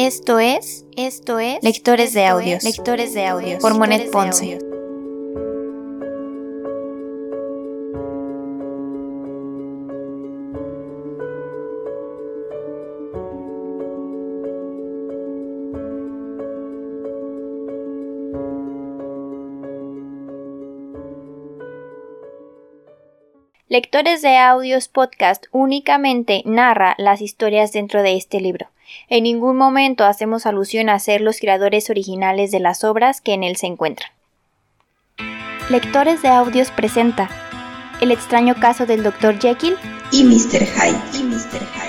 Esto es, esto es Lectores de Audios, Lectores de Audios por Monet Ponce. Lectores de Audios Podcast únicamente narra las historias dentro de este libro. En ningún momento hacemos alusión a ser los creadores originales de las obras que en él se encuentran. Lectores de Audios presenta El extraño caso del Dr. Jekyll y Mr. Hyde. Y Mr. Hyde.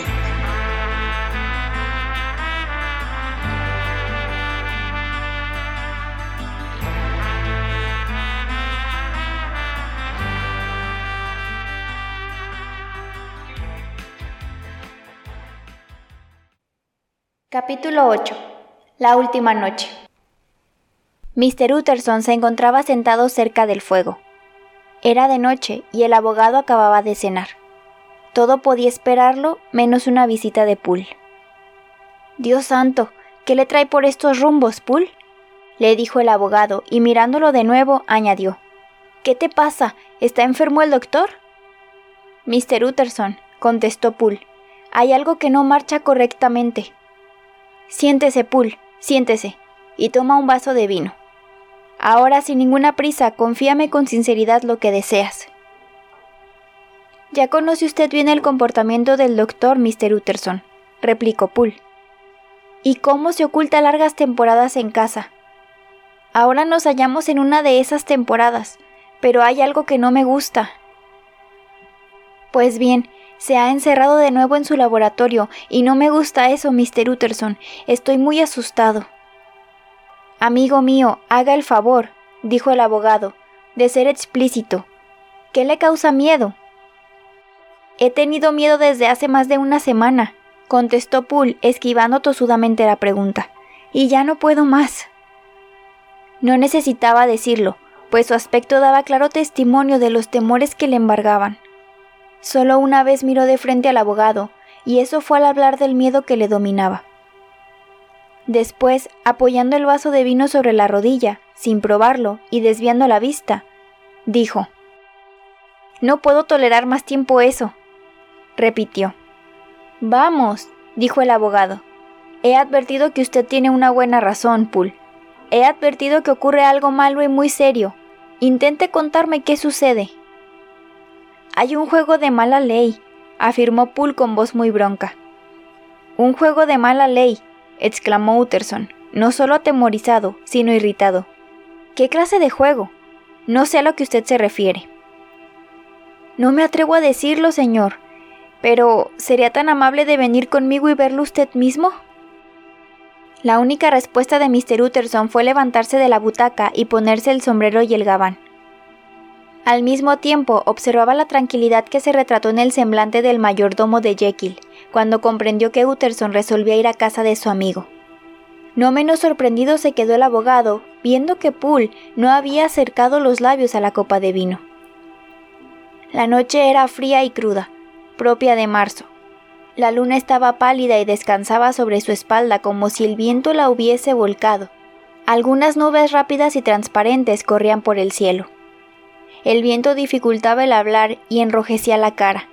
Capítulo 8. La última noche. Mr. Utterson se encontraba sentado cerca del fuego. Era de noche y el abogado acababa de cenar. Todo podía esperarlo menos una visita de Poole. Dios santo, ¿qué le trae por estos rumbos, Poole? le dijo el abogado y mirándolo de nuevo añadió. ¿Qué te pasa? ¿Está enfermo el doctor? Mr. Utterson, contestó Poole, hay algo que no marcha correctamente. Siéntese, Poole, siéntese, y toma un vaso de vino. Ahora, sin ninguna prisa, confíame con sinceridad lo que deseas. Ya conoce usted bien el comportamiento del doctor, Mr. Utterson, replicó Poole. ¿Y cómo se oculta largas temporadas en casa? Ahora nos hallamos en una de esas temporadas, pero hay algo que no me gusta. Pues bien, se ha encerrado de nuevo en su laboratorio y no me gusta eso, Mr. Utterson. Estoy muy asustado. Amigo mío, haga el favor, dijo el abogado, de ser explícito. ¿Qué le causa miedo? He tenido miedo desde hace más de una semana, contestó Poole, esquivando tosudamente la pregunta. Y ya no puedo más. No necesitaba decirlo, pues su aspecto daba claro testimonio de los temores que le embargaban. Solo una vez miró de frente al abogado, y eso fue al hablar del miedo que le dominaba. Después, apoyando el vaso de vino sobre la rodilla, sin probarlo y desviando la vista, dijo, No puedo tolerar más tiempo eso, repitió. Vamos, dijo el abogado. He advertido que usted tiene una buena razón, Poole. He advertido que ocurre algo malo y muy serio. Intente contarme qué sucede. Hay un juego de mala ley, afirmó Poole con voz muy bronca. Un juego de mala ley, exclamó Utterson, no solo atemorizado, sino irritado. ¿Qué clase de juego? No sé a lo que usted se refiere. No me atrevo a decirlo, señor, pero ¿sería tan amable de venir conmigo y verlo usted mismo? La única respuesta de Mr. Utterson fue levantarse de la butaca y ponerse el sombrero y el gabán. Al mismo tiempo observaba la tranquilidad que se retrató en el semblante del mayordomo de Jekyll, cuando comprendió que Utterson resolvía ir a casa de su amigo. No menos sorprendido se quedó el abogado, viendo que Poole no había acercado los labios a la copa de vino. La noche era fría y cruda, propia de marzo. La luna estaba pálida y descansaba sobre su espalda como si el viento la hubiese volcado. Algunas nubes rápidas y transparentes corrían por el cielo. El viento dificultaba el hablar y enrojecía la cara.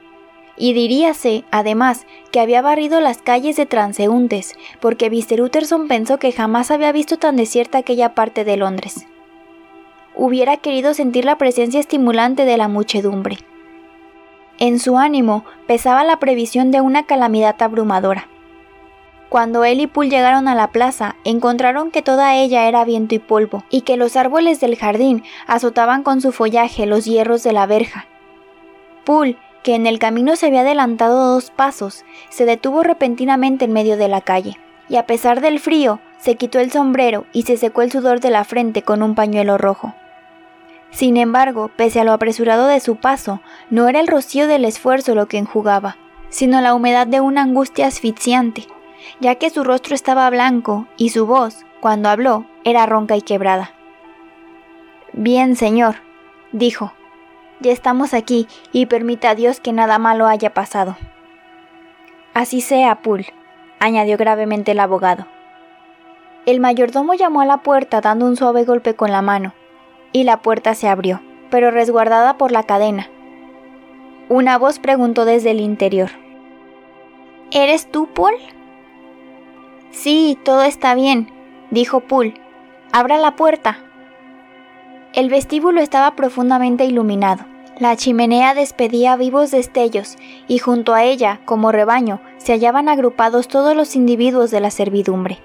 Y diríase, además, que había barrido las calles de transeúntes, porque Mr. Utterson pensó que jamás había visto tan desierta aquella parte de Londres. Hubiera querido sentir la presencia estimulante de la muchedumbre. En su ánimo pesaba la previsión de una calamidad abrumadora. Cuando él y Poole llegaron a la plaza, encontraron que toda ella era viento y polvo, y que los árboles del jardín azotaban con su follaje los hierros de la verja. Poole, que en el camino se había adelantado dos pasos, se detuvo repentinamente en medio de la calle, y a pesar del frío, se quitó el sombrero y se secó el sudor de la frente con un pañuelo rojo. Sin embargo, pese a lo apresurado de su paso, no era el rocío del esfuerzo lo que enjugaba, sino la humedad de una angustia asfixiante ya que su rostro estaba blanco y su voz, cuando habló, era ronca y quebrada. Bien, señor, dijo, ya estamos aquí y permita a Dios que nada malo haya pasado. Así sea, Poole, añadió gravemente el abogado. El mayordomo llamó a la puerta dando un suave golpe con la mano, y la puerta se abrió, pero resguardada por la cadena. Una voz preguntó desde el interior. ¿Eres tú, Paul? Sí, todo está bien, dijo Poole. Abra la puerta. El vestíbulo estaba profundamente iluminado. La chimenea despedía vivos destellos, y junto a ella, como rebaño, se hallaban agrupados todos los individuos de la servidumbre.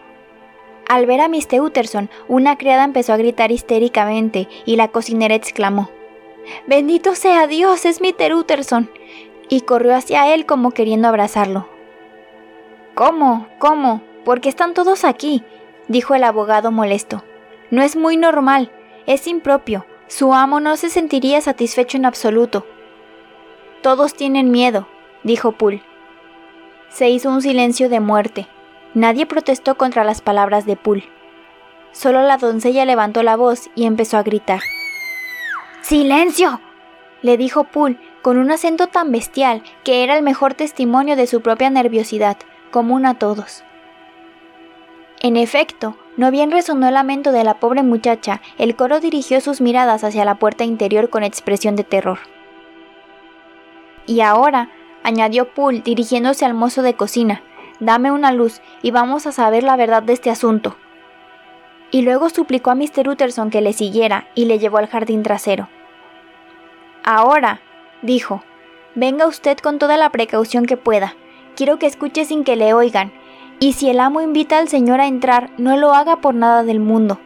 Al ver a Mr. Utterson, una criada empezó a gritar histéricamente y la cocinera exclamó: Bendito sea Dios, es Mr. Utterson. y corrió hacia él como queriendo abrazarlo. ¿Cómo? ¿Cómo? ¿Por qué están todos aquí? dijo el abogado molesto. No es muy normal, es impropio. Su amo no se sentiría satisfecho en absoluto. Todos tienen miedo, dijo Poole. Se hizo un silencio de muerte. Nadie protestó contra las palabras de Poole. Solo la doncella levantó la voz y empezó a gritar. ¡Silencio! le dijo Poole con un acento tan bestial que era el mejor testimonio de su propia nerviosidad, común a todos. En efecto, no bien resonó el lamento de la pobre muchacha, el coro dirigió sus miradas hacia la puerta interior con expresión de terror. Y ahora, añadió Poole dirigiéndose al mozo de cocina, dame una luz y vamos a saber la verdad de este asunto. Y luego suplicó a Mr. Utterson que le siguiera y le llevó al jardín trasero. Ahora, dijo, venga usted con toda la precaución que pueda. Quiero que escuche sin que le oigan, y si el amo invita al señor a entrar, no lo haga por nada del mundo.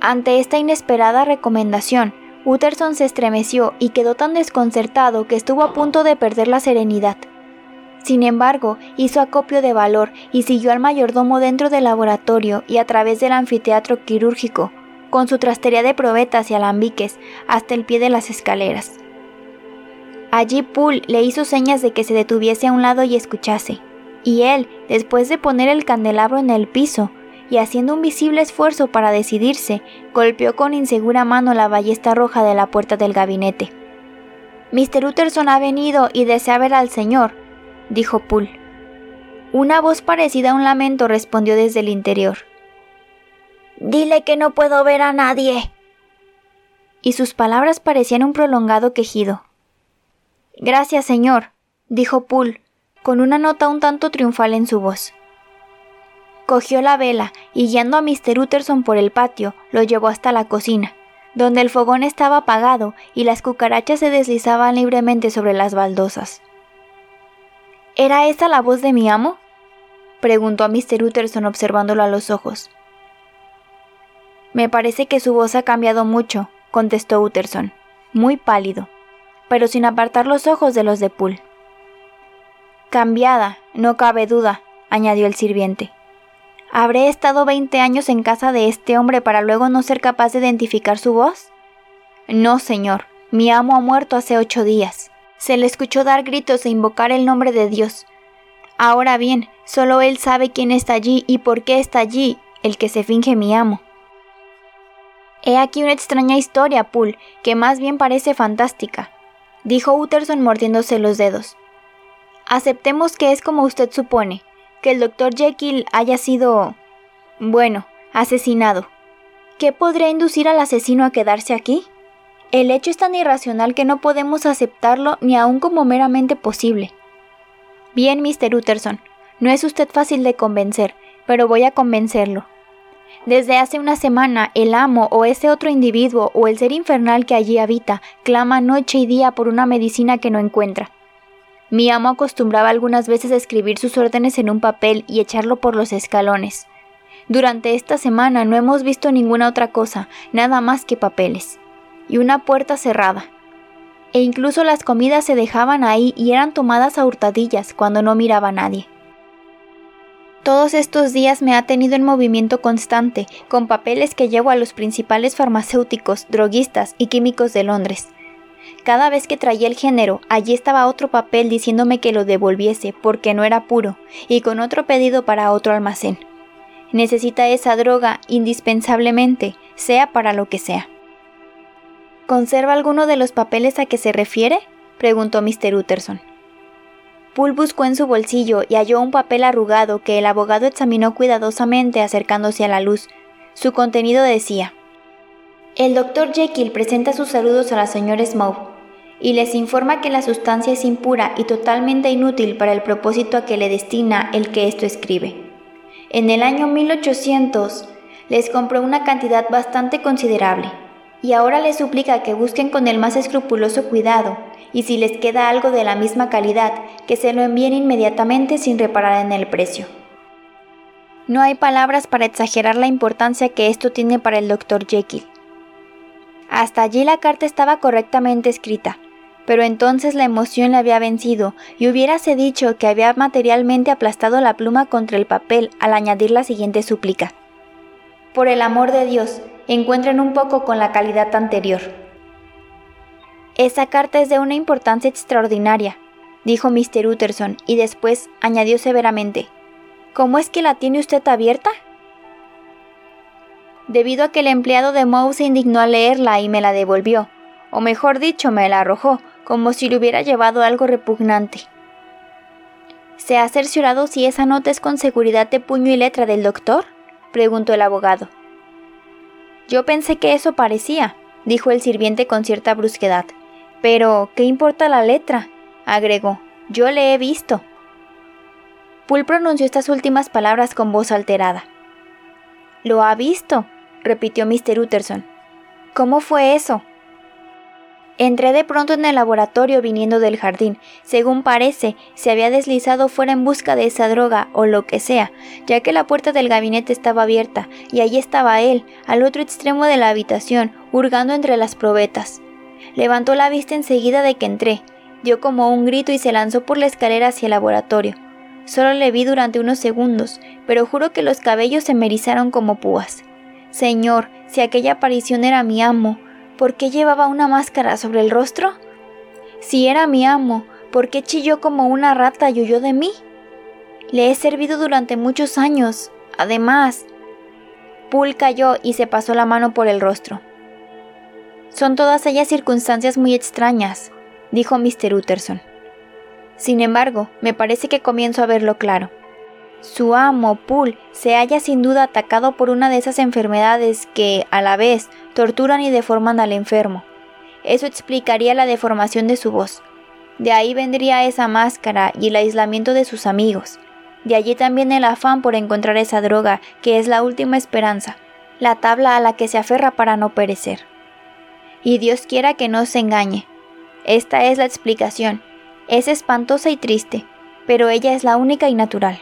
Ante esta inesperada recomendación, Utterson se estremeció y quedó tan desconcertado que estuvo a punto de perder la serenidad. Sin embargo, hizo acopio de valor y siguió al mayordomo dentro del laboratorio y a través del anfiteatro quirúrgico, con su trastería de probetas y alambiques, hasta el pie de las escaleras. Allí Poole le hizo señas de que se detuviese a un lado y escuchase, y él, después de poner el candelabro en el piso, y haciendo un visible esfuerzo para decidirse, golpeó con insegura mano la ballesta roja de la puerta del gabinete. Mr. Utterson ha venido y desea ver al señor, dijo Poole. Una voz parecida a un lamento respondió desde el interior. Dile que no puedo ver a nadie. Y sus palabras parecían un prolongado quejido. Gracias, señor, dijo Poole, con una nota un tanto triunfal en su voz. Cogió la vela y guiando a Mr. Utterson por el patio, lo llevó hasta la cocina, donde el fogón estaba apagado y las cucarachas se deslizaban libremente sobre las baldosas. ¿Era esa la voz de mi amo? preguntó a Mr. Utterson observándolo a los ojos. Me parece que su voz ha cambiado mucho, contestó Utterson, muy pálido, pero sin apartar los ojos de los de Poole. Cambiada, no cabe duda, añadió el sirviente. ¿Habré estado veinte años en casa de este hombre para luego no ser capaz de identificar su voz? No, señor, mi amo ha muerto hace ocho días. Se le escuchó dar gritos e invocar el nombre de Dios. Ahora bien, solo él sabe quién está allí y por qué está allí, el que se finge mi amo. He aquí una extraña historia, Poole, que más bien parece fantástica, dijo Utterson mordiéndose los dedos. Aceptemos que es como usted supone, que el doctor Jekyll haya sido... bueno, asesinado. ¿Qué podría inducir al asesino a quedarse aquí? El hecho es tan irracional que no podemos aceptarlo ni aun como meramente posible. Bien, Mr. Utterson, no es usted fácil de convencer, pero voy a convencerlo. Desde hace una semana, el amo o ese otro individuo o el ser infernal que allí habita clama noche y día por una medicina que no encuentra. Mi amo acostumbraba algunas veces a escribir sus órdenes en un papel y echarlo por los escalones. Durante esta semana no hemos visto ninguna otra cosa, nada más que papeles y una puerta cerrada. E incluso las comidas se dejaban ahí y eran tomadas a hurtadillas cuando no miraba a nadie. Todos estos días me ha tenido en movimiento constante, con papeles que llevo a los principales farmacéuticos, droguistas y químicos de Londres. Cada vez que traía el género, allí estaba otro papel diciéndome que lo devolviese porque no era puro, y con otro pedido para otro almacén. Necesita esa droga indispensablemente, sea para lo que sea. ¿Conserva alguno de los papeles a que se refiere? preguntó Mr. Utterson. Poole buscó en su bolsillo y halló un papel arrugado que el abogado examinó cuidadosamente acercándose a la luz. Su contenido decía: El doctor Jekyll presenta sus saludos a la señora Smough y les informa que la sustancia es impura y totalmente inútil para el propósito a que le destina el que esto escribe. En el año 1800 les compró una cantidad bastante considerable y ahora les suplica que busquen con el más escrupuloso cuidado y si les queda algo de la misma calidad, que se lo envíen inmediatamente sin reparar en el precio. No hay palabras para exagerar la importancia que esto tiene para el Dr. Jekyll. Hasta allí la carta estaba correctamente escrita, pero entonces la emoción le había vencido y hubiérase dicho que había materialmente aplastado la pluma contra el papel al añadir la siguiente súplica. Por el amor de Dios, encuentren un poco con la calidad anterior. Esa carta es de una importancia extraordinaria, dijo Mr. Utterson, y después añadió severamente, ¿Cómo es que la tiene usted abierta? Debido a que el empleado de Moe se indignó al leerla y me la devolvió, o mejor dicho, me la arrojó, como si le hubiera llevado algo repugnante. ¿Se ha cerciorado si esa nota es con seguridad de puño y letra del doctor? preguntó el abogado. Yo pensé que eso parecía, dijo el sirviente con cierta brusquedad. Pero, ¿qué importa la letra? agregó. Yo le he visto. Poole pronunció estas últimas palabras con voz alterada. ¿Lo ha visto? Repitió Mr. Utterson. ¿Cómo fue eso? Entré de pronto en el laboratorio viniendo del jardín. Según parece, se había deslizado fuera en busca de esa droga o lo que sea, ya que la puerta del gabinete estaba abierta y allí estaba él, al otro extremo de la habitación, hurgando entre las probetas. Levantó la vista enseguida de que entré, dio como un grito y se lanzó por la escalera hacia el laboratorio. Solo le vi durante unos segundos, pero juro que los cabellos se me erizaron como púas. Señor, si aquella aparición era mi amo, ¿por qué llevaba una máscara sobre el rostro? Si era mi amo, ¿por qué chilló como una rata y huyó de mí? Le he servido durante muchos años. Además, Poole cayó y se pasó la mano por el rostro. Son todas ellas circunstancias muy extrañas, dijo Mr. Utterson. Sin embargo, me parece que comienzo a verlo claro. Su amo, Poole, se halla sin duda atacado por una de esas enfermedades que, a la vez, torturan y deforman al enfermo. Eso explicaría la deformación de su voz. De ahí vendría esa máscara y el aislamiento de sus amigos. De allí también el afán por encontrar esa droga, que es la última esperanza, la tabla a la que se aferra para no perecer y Dios quiera que no se engañe. Esta es la explicación. Es espantosa y triste, pero ella es la única y natural.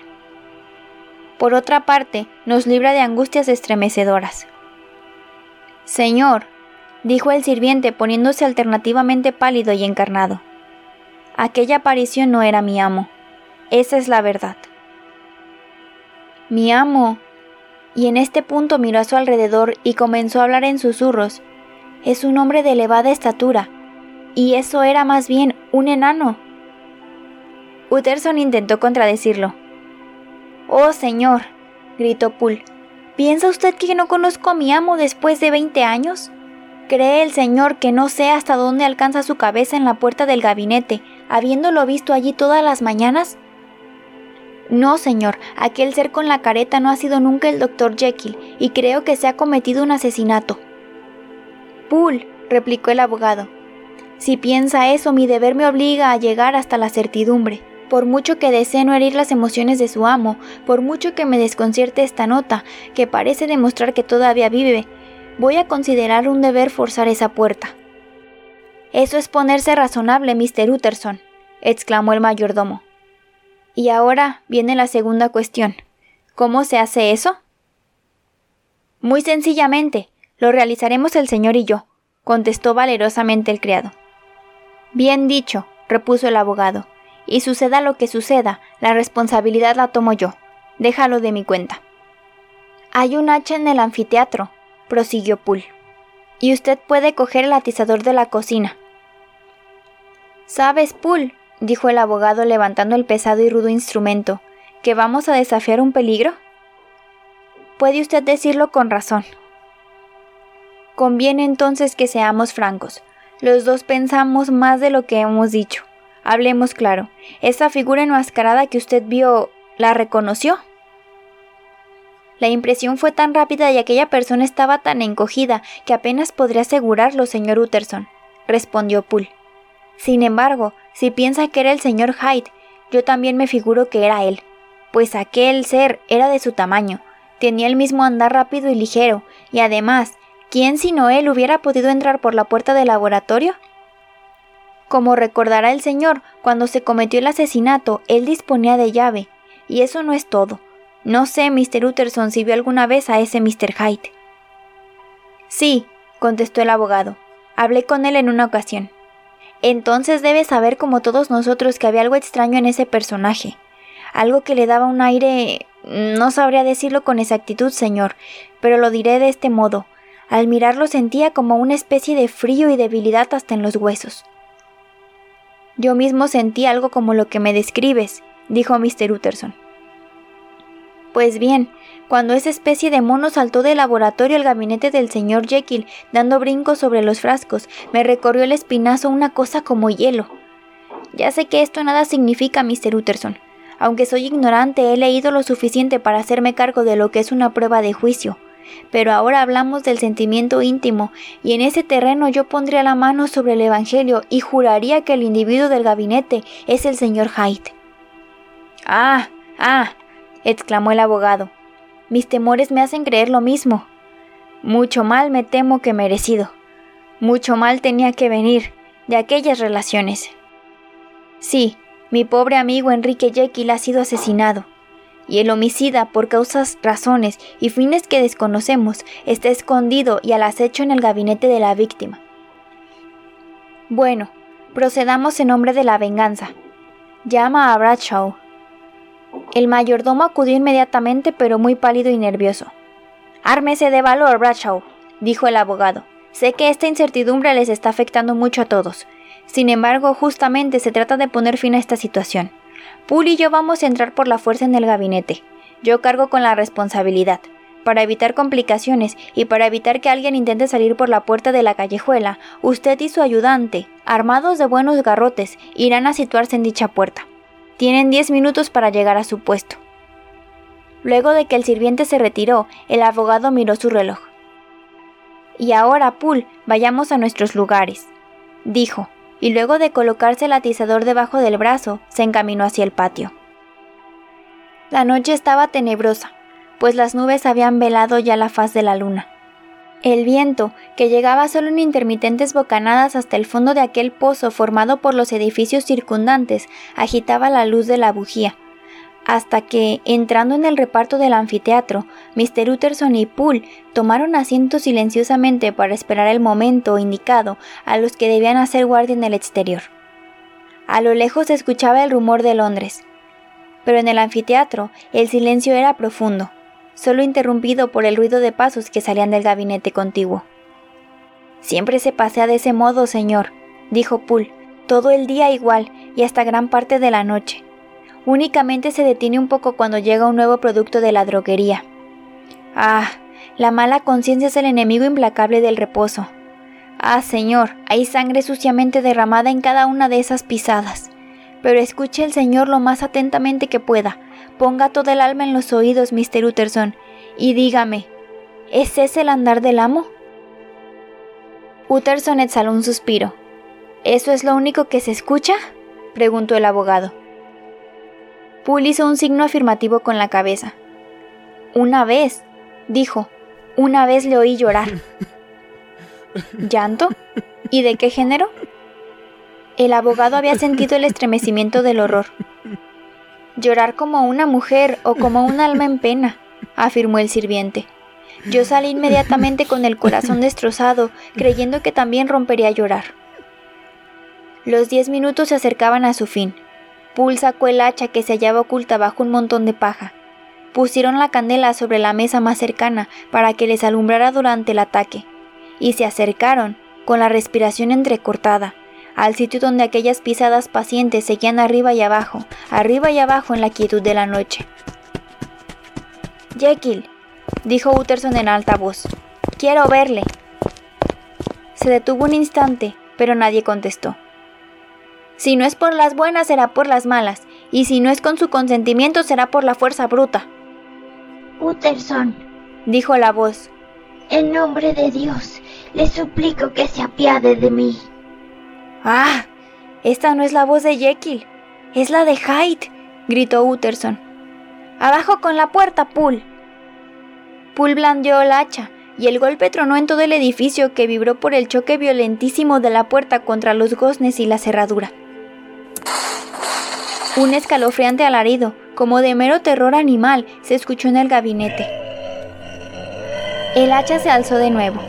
Por otra parte, nos libra de angustias estremecedoras. Señor, dijo el sirviente poniéndose alternativamente pálido y encarnado. Aquella aparición no era mi amo. Esa es la verdad. Mi amo. Y en este punto miró a su alrededor y comenzó a hablar en susurros, es un hombre de elevada estatura, y eso era más bien un enano. Utterson intentó contradecirlo. Oh, señor, gritó Poole, ¿piensa usted que no conozco a mi amo después de veinte años? ¿Cree el señor que no sé hasta dónde alcanza su cabeza en la puerta del gabinete, habiéndolo visto allí todas las mañanas? No, señor, aquel ser con la careta no ha sido nunca el doctor Jekyll, y creo que se ha cometido un asesinato. Poole, replicó el abogado. Si piensa eso, mi deber me obliga a llegar hasta la certidumbre. Por mucho que desee no herir las emociones de su amo, por mucho que me desconcierte esta nota, que parece demostrar que todavía vive, voy a considerar un deber forzar esa puerta. Eso es ponerse razonable, Mr. Utterson, exclamó el mayordomo. Y ahora viene la segunda cuestión. ¿Cómo se hace eso? Muy sencillamente, lo realizaremos el señor y yo, contestó valerosamente el criado. Bien dicho, repuso el abogado, y suceda lo que suceda, la responsabilidad la tomo yo. Déjalo de mi cuenta. Hay un hacha en el anfiteatro, prosiguió Poole, y usted puede coger el atizador de la cocina. ¿Sabes, Poole? dijo el abogado levantando el pesado y rudo instrumento, que vamos a desafiar un peligro? Puede usted decirlo con razón, Conviene entonces que seamos francos. Los dos pensamos más de lo que hemos dicho. Hablemos claro. ¿Esa figura enmascarada que usted vio la reconoció? La impresión fue tan rápida y aquella persona estaba tan encogida que apenas podría asegurarlo, señor Utterson, respondió Poole. Sin embargo, si piensa que era el señor Hyde, yo también me figuro que era él, pues aquel ser era de su tamaño, tenía el mismo andar rápido y ligero, y además, ¿quién sino él hubiera podido entrar por la puerta del laboratorio? Como recordará el señor, cuando se cometió el asesinato, él disponía de llave, y eso no es todo. No sé, Mr. Utterson, si vio alguna vez a ese Mr. Hyde. Sí, contestó el abogado. Hablé con él en una ocasión. Entonces debe saber como todos nosotros que había algo extraño en ese personaje. Algo que le daba un aire... no sabría decirlo con exactitud, señor, pero lo diré de este modo. Al mirarlo sentía como una especie de frío y debilidad hasta en los huesos. Yo mismo sentí algo como lo que me describes, dijo Mr. Utterson. Pues bien, cuando esa especie de mono saltó del laboratorio al gabinete del señor Jekyll, dando brincos sobre los frascos, me recorrió el espinazo una cosa como hielo. Ya sé que esto nada significa, Mr. Utterson. Aunque soy ignorante, he leído lo suficiente para hacerme cargo de lo que es una prueba de juicio. Pero ahora hablamos del sentimiento íntimo, y en ese terreno yo pondría la mano sobre el Evangelio y juraría que el individuo del gabinete es el señor Hyde. Ah, ah, exclamó el abogado. Mis temores me hacen creer lo mismo. Mucho mal me temo que merecido. Mucho mal tenía que venir de aquellas relaciones. Sí, mi pobre amigo Enrique Jekyll ha sido asesinado, y el homicida, por causas, razones y fines que desconocemos, está escondido y al acecho en el gabinete de la víctima. Bueno, procedamos en nombre de la venganza. Llama a Bradshaw. El mayordomo acudió inmediatamente, pero muy pálido y nervioso. Ármese de valor, Bradshaw, dijo el abogado. Sé que esta incertidumbre les está afectando mucho a todos. Sin embargo, justamente se trata de poner fin a esta situación. Poole y yo vamos a entrar por la fuerza en el gabinete. Yo cargo con la responsabilidad. Para evitar complicaciones y para evitar que alguien intente salir por la puerta de la callejuela, usted y su ayudante, armados de buenos garrotes, irán a situarse en dicha puerta. Tienen diez minutos para llegar a su puesto. Luego de que el sirviente se retiró, el abogado miró su reloj. Y ahora, Poole, vayamos a nuestros lugares, dijo, y luego de colocarse el atizador debajo del brazo, se encaminó hacia el patio. La noche estaba tenebrosa, pues las nubes habían velado ya la faz de la luna. El viento, que llegaba solo en intermitentes bocanadas hasta el fondo de aquel pozo formado por los edificios circundantes, agitaba la luz de la bujía, hasta que, entrando en el reparto del anfiteatro, Mr. Utterson y Poole tomaron asiento silenciosamente para esperar el momento indicado a los que debían hacer guardia en el exterior. A lo lejos se escuchaba el rumor de Londres, pero en el anfiteatro el silencio era profundo solo interrumpido por el ruido de pasos que salían del gabinete contiguo. Siempre se pasea de ese modo, señor, dijo Poole, todo el día igual y hasta gran parte de la noche. Únicamente se detiene un poco cuando llega un nuevo producto de la droguería. Ah, la mala conciencia es el enemigo implacable del reposo. Ah, señor, hay sangre suciamente derramada en cada una de esas pisadas. Pero escuche el señor lo más atentamente que pueda, Ponga todo el alma en los oídos, Mr. Utterson, y dígame, ¿es ese el andar del amo? Utterson exhaló un suspiro. ¿Eso es lo único que se escucha? preguntó el abogado. Poole hizo un signo afirmativo con la cabeza. Una vez, dijo, una vez le oí llorar. ¿Llanto? ¿Y de qué género? El abogado había sentido el estremecimiento del horror llorar como una mujer o como un alma en pena, afirmó el sirviente. Yo salí inmediatamente con el corazón destrozado, creyendo que también rompería a llorar. Los diez minutos se acercaban a su fin. Poole sacó el hacha que se hallaba oculta bajo un montón de paja. Pusieron la candela sobre la mesa más cercana para que les alumbrara durante el ataque, y se acercaron, con la respiración entrecortada, al sitio donde aquellas pisadas pacientes seguían arriba y abajo, arriba y abajo en la quietud de la noche. Jekyll, dijo Utterson en alta voz, quiero verle. Se detuvo un instante, pero nadie contestó. Si no es por las buenas, será por las malas, y si no es con su consentimiento, será por la fuerza bruta. Utterson, dijo la voz. En nombre de Dios, le suplico que se apiade de mí. Ah, esta no es la voz de Jekyll, es la de Hyde, gritó Utterson. Abajo con la puerta, Pool. Pool blandió el hacha, y el golpe tronó en todo el edificio que vibró por el choque violentísimo de la puerta contra los goznes y la cerradura. Un escalofriante alarido, como de mero terror animal, se escuchó en el gabinete. El hacha se alzó de nuevo,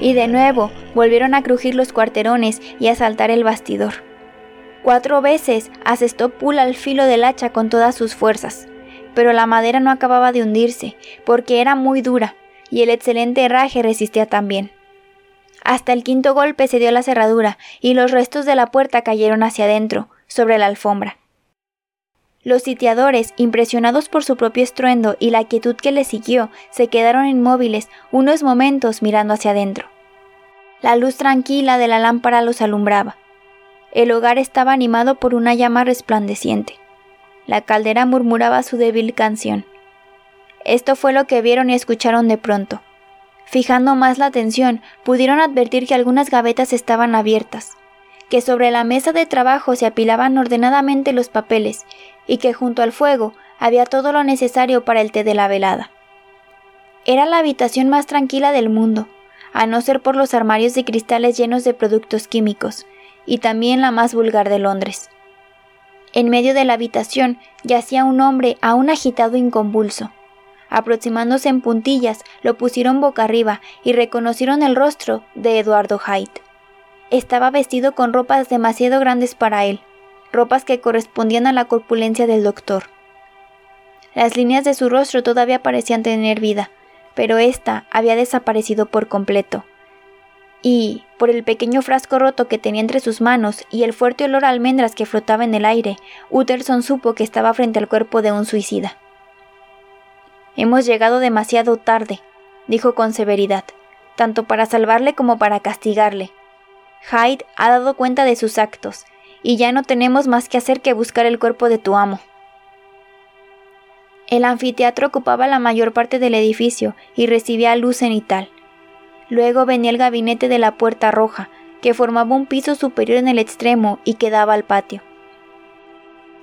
y de nuevo volvieron a crujir los cuarterones y a saltar el bastidor. Cuatro veces asestó Pool al filo del hacha con todas sus fuerzas, pero la madera no acababa de hundirse, porque era muy dura, y el excelente herraje resistía también. Hasta el quinto golpe se dio la cerradura, y los restos de la puerta cayeron hacia adentro, sobre la alfombra. Los sitiadores, impresionados por su propio estruendo y la quietud que le siguió, se quedaron inmóviles unos momentos mirando hacia adentro. La luz tranquila de la lámpara los alumbraba. El hogar estaba animado por una llama resplandeciente. La caldera murmuraba su débil canción. Esto fue lo que vieron y escucharon de pronto. Fijando más la atención, pudieron advertir que algunas gavetas estaban abiertas, que sobre la mesa de trabajo se apilaban ordenadamente los papeles y que junto al fuego había todo lo necesario para el té de la velada. Era la habitación más tranquila del mundo, a no ser por los armarios de cristales llenos de productos químicos, y también la más vulgar de Londres. En medio de la habitación yacía un hombre aún agitado y convulso. Aproximándose en puntillas, lo pusieron boca arriba y reconocieron el rostro de Eduardo Hyde. Estaba vestido con ropas demasiado grandes para él, ropas que correspondían a la corpulencia del doctor. Las líneas de su rostro todavía parecían tener vida, pero ésta había desaparecido por completo. Y, por el pequeño frasco roto que tenía entre sus manos y el fuerte olor a almendras que flotaba en el aire, Utterson supo que estaba frente al cuerpo de un suicida. Hemos llegado demasiado tarde, dijo con severidad, tanto para salvarle como para castigarle. Hyde ha dado cuenta de sus actos, y ya no tenemos más que hacer que buscar el cuerpo de tu amo. El anfiteatro ocupaba la mayor parte del edificio y recibía luz cenital. Luego venía el gabinete de la Puerta Roja, que formaba un piso superior en el extremo y que daba al patio.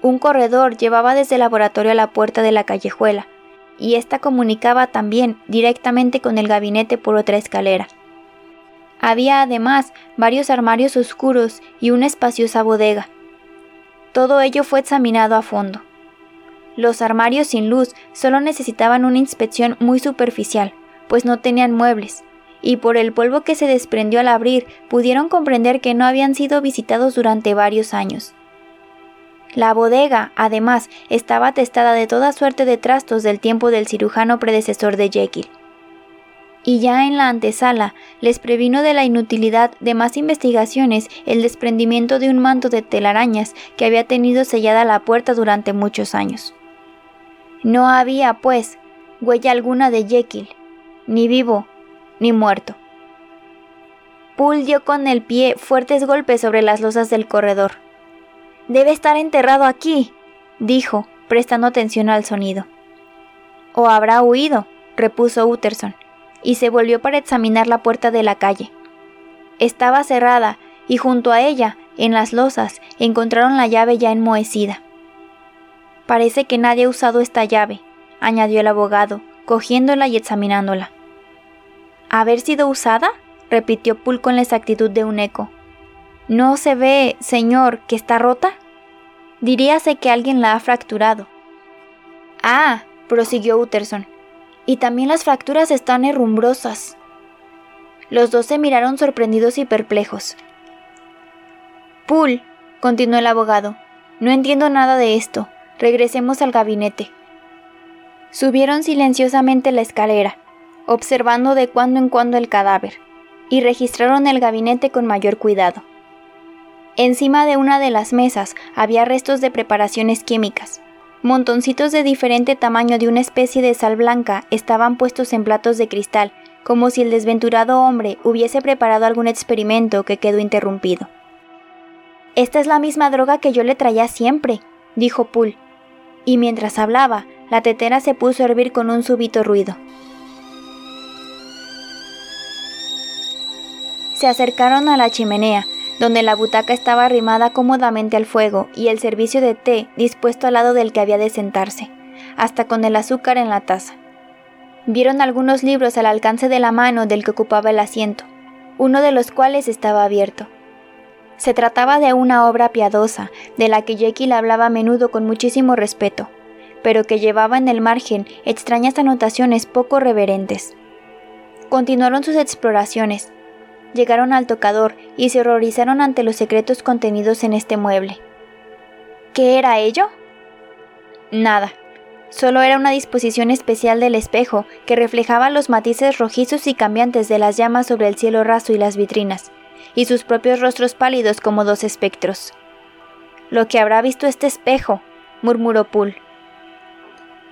Un corredor llevaba desde el laboratorio a la puerta de la callejuela, y ésta comunicaba también directamente con el gabinete por otra escalera. Había además varios armarios oscuros y una espaciosa bodega. Todo ello fue examinado a fondo. Los armarios sin luz solo necesitaban una inspección muy superficial, pues no tenían muebles, y por el polvo que se desprendió al abrir pudieron comprender que no habían sido visitados durante varios años. La bodega, además, estaba atestada de toda suerte de trastos del tiempo del cirujano predecesor de Jekyll y ya en la antesala les previno de la inutilidad de más investigaciones el desprendimiento de un manto de telarañas que había tenido sellada la puerta durante muchos años. No había, pues, huella alguna de Jekyll, ni vivo, ni muerto. Poole dio con el pie fuertes golpes sobre las losas del corredor. Debe estar enterrado aquí, dijo, prestando atención al sonido. O habrá huido, repuso Utterson y se volvió para examinar la puerta de la calle. Estaba cerrada y junto a ella, en las losas, encontraron la llave ya enmohecida. Parece que nadie ha usado esta llave, añadió el abogado, cogiéndola y examinándola. ¿Haber sido usada? repitió Poole con la exactitud de un eco. ¿No se ve, señor, que está rota? Diríase que alguien la ha fracturado. Ah, prosiguió Utterson, y también las fracturas están herrumbrosas. Los dos se miraron sorprendidos y perplejos. Poole, continuó el abogado, no entiendo nada de esto. Regresemos al gabinete. Subieron silenciosamente la escalera, observando de cuando en cuando el cadáver, y registraron el gabinete con mayor cuidado. Encima de una de las mesas había restos de preparaciones químicas, Montoncitos de diferente tamaño de una especie de sal blanca estaban puestos en platos de cristal, como si el desventurado hombre hubiese preparado algún experimento que quedó interrumpido. Esta es la misma droga que yo le traía siempre, dijo Poole. Y mientras hablaba, la tetera se puso a hervir con un súbito ruido. Se acercaron a la chimenea, donde la butaca estaba arrimada cómodamente al fuego y el servicio de té dispuesto al lado del que había de sentarse, hasta con el azúcar en la taza. Vieron algunos libros al alcance de la mano del que ocupaba el asiento, uno de los cuales estaba abierto. Se trataba de una obra piadosa, de la que Jekyll hablaba a menudo con muchísimo respeto, pero que llevaba en el margen extrañas anotaciones poco reverentes. Continuaron sus exploraciones, llegaron al tocador y se horrorizaron ante los secretos contenidos en este mueble. ¿Qué era ello? Nada. Solo era una disposición especial del espejo que reflejaba los matices rojizos y cambiantes de las llamas sobre el cielo raso y las vitrinas, y sus propios rostros pálidos como dos espectros. Lo que habrá visto este espejo, murmuró Poole.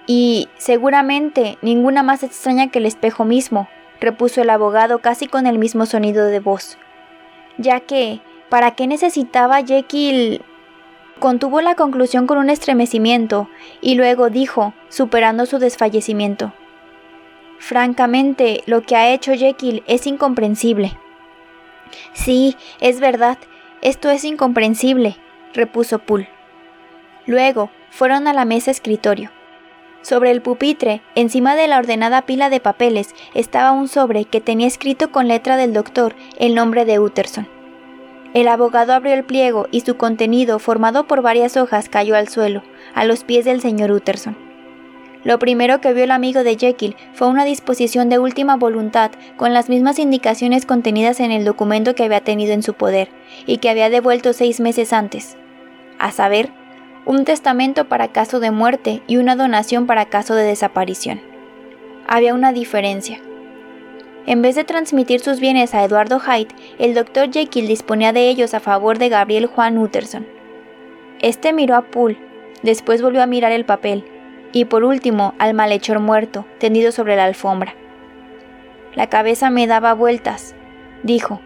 Y seguramente ninguna más extraña que el espejo mismo, repuso el abogado casi con el mismo sonido de voz. Ya que, ¿para qué necesitaba Jekyll? Contuvo la conclusión con un estremecimiento y luego dijo, superando su desfallecimiento. Francamente, lo que ha hecho Jekyll es incomprensible. Sí, es verdad, esto es incomprensible, repuso Poole. Luego fueron a la mesa escritorio. Sobre el pupitre, encima de la ordenada pila de papeles, estaba un sobre que tenía escrito con letra del doctor el nombre de Utterson. El abogado abrió el pliego y su contenido, formado por varias hojas, cayó al suelo, a los pies del señor Utterson. Lo primero que vio el amigo de Jekyll fue una disposición de última voluntad con las mismas indicaciones contenidas en el documento que había tenido en su poder y que había devuelto seis meses antes. A saber, un testamento para caso de muerte y una donación para caso de desaparición. Había una diferencia. En vez de transmitir sus bienes a Eduardo Hyde, el doctor Jekyll disponía de ellos a favor de Gabriel Juan Utterson. Este miró a Poole, después volvió a mirar el papel y por último al malhechor muerto, tendido sobre la alfombra. La cabeza me daba vueltas, dijo.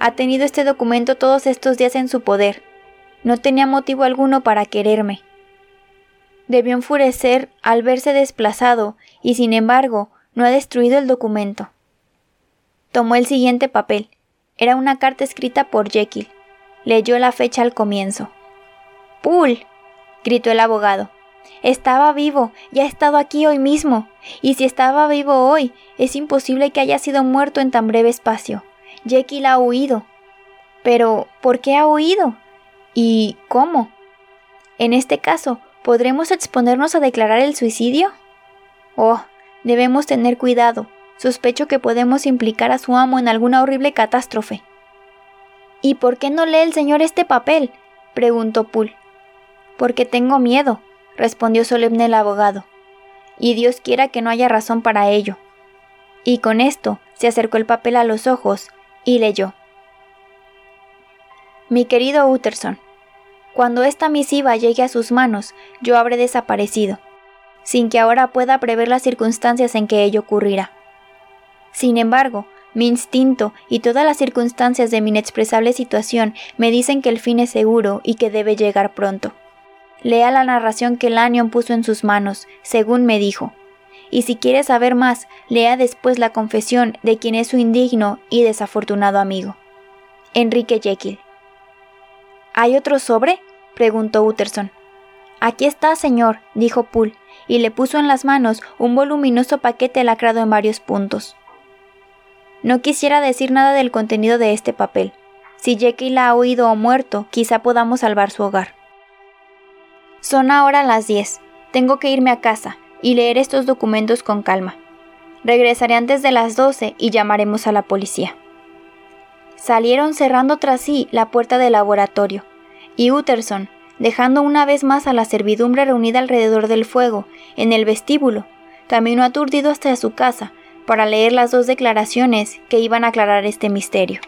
Ha tenido este documento todos estos días en su poder. No tenía motivo alguno para quererme. Debió enfurecer al verse desplazado y sin embargo no ha destruido el documento. Tomó el siguiente papel. Era una carta escrita por Jekyll. Leyó la fecha al comienzo. ¡Pool! gritó el abogado. Estaba vivo y ha estado aquí hoy mismo. Y si estaba vivo hoy, es imposible que haya sido muerto en tan breve espacio. Jekyll ha huido. Pero, ¿por qué ha huido? ¿Y cómo? En este caso, ¿podremos exponernos a declarar el suicidio? Oh, debemos tener cuidado. Sospecho que podemos implicar a su amo en alguna horrible catástrofe. ¿Y por qué no lee el señor este papel? preguntó Poole. Porque tengo miedo, respondió solemne el abogado, y Dios quiera que no haya razón para ello. Y con esto se acercó el papel a los ojos y leyó. Mi querido Utterson, cuando esta misiva llegue a sus manos, yo habré desaparecido, sin que ahora pueda prever las circunstancias en que ello ocurrirá. Sin embargo, mi instinto y todas las circunstancias de mi inexpresable situación me dicen que el fin es seguro y que debe llegar pronto. Lea la narración que Lanyon puso en sus manos, según me dijo. Y si quiere saber más, lea después la confesión de quien es su indigno y desafortunado amigo. Enrique Jekyll. ¿Hay otro sobre? preguntó Utterson. Aquí está, señor, dijo Poole, y le puso en las manos un voluminoso paquete lacrado en varios puntos. No quisiera decir nada del contenido de este papel. Si Jekyll ha oído o muerto, quizá podamos salvar su hogar. Son ahora las 10. Tengo que irme a casa y leer estos documentos con calma. Regresaré antes de las 12 y llamaremos a la policía. Salieron cerrando tras sí la puerta del laboratorio, y Utterson, dejando una vez más a la servidumbre reunida alrededor del fuego, en el vestíbulo, caminó aturdido hasta su casa para leer las dos declaraciones que iban a aclarar este misterio.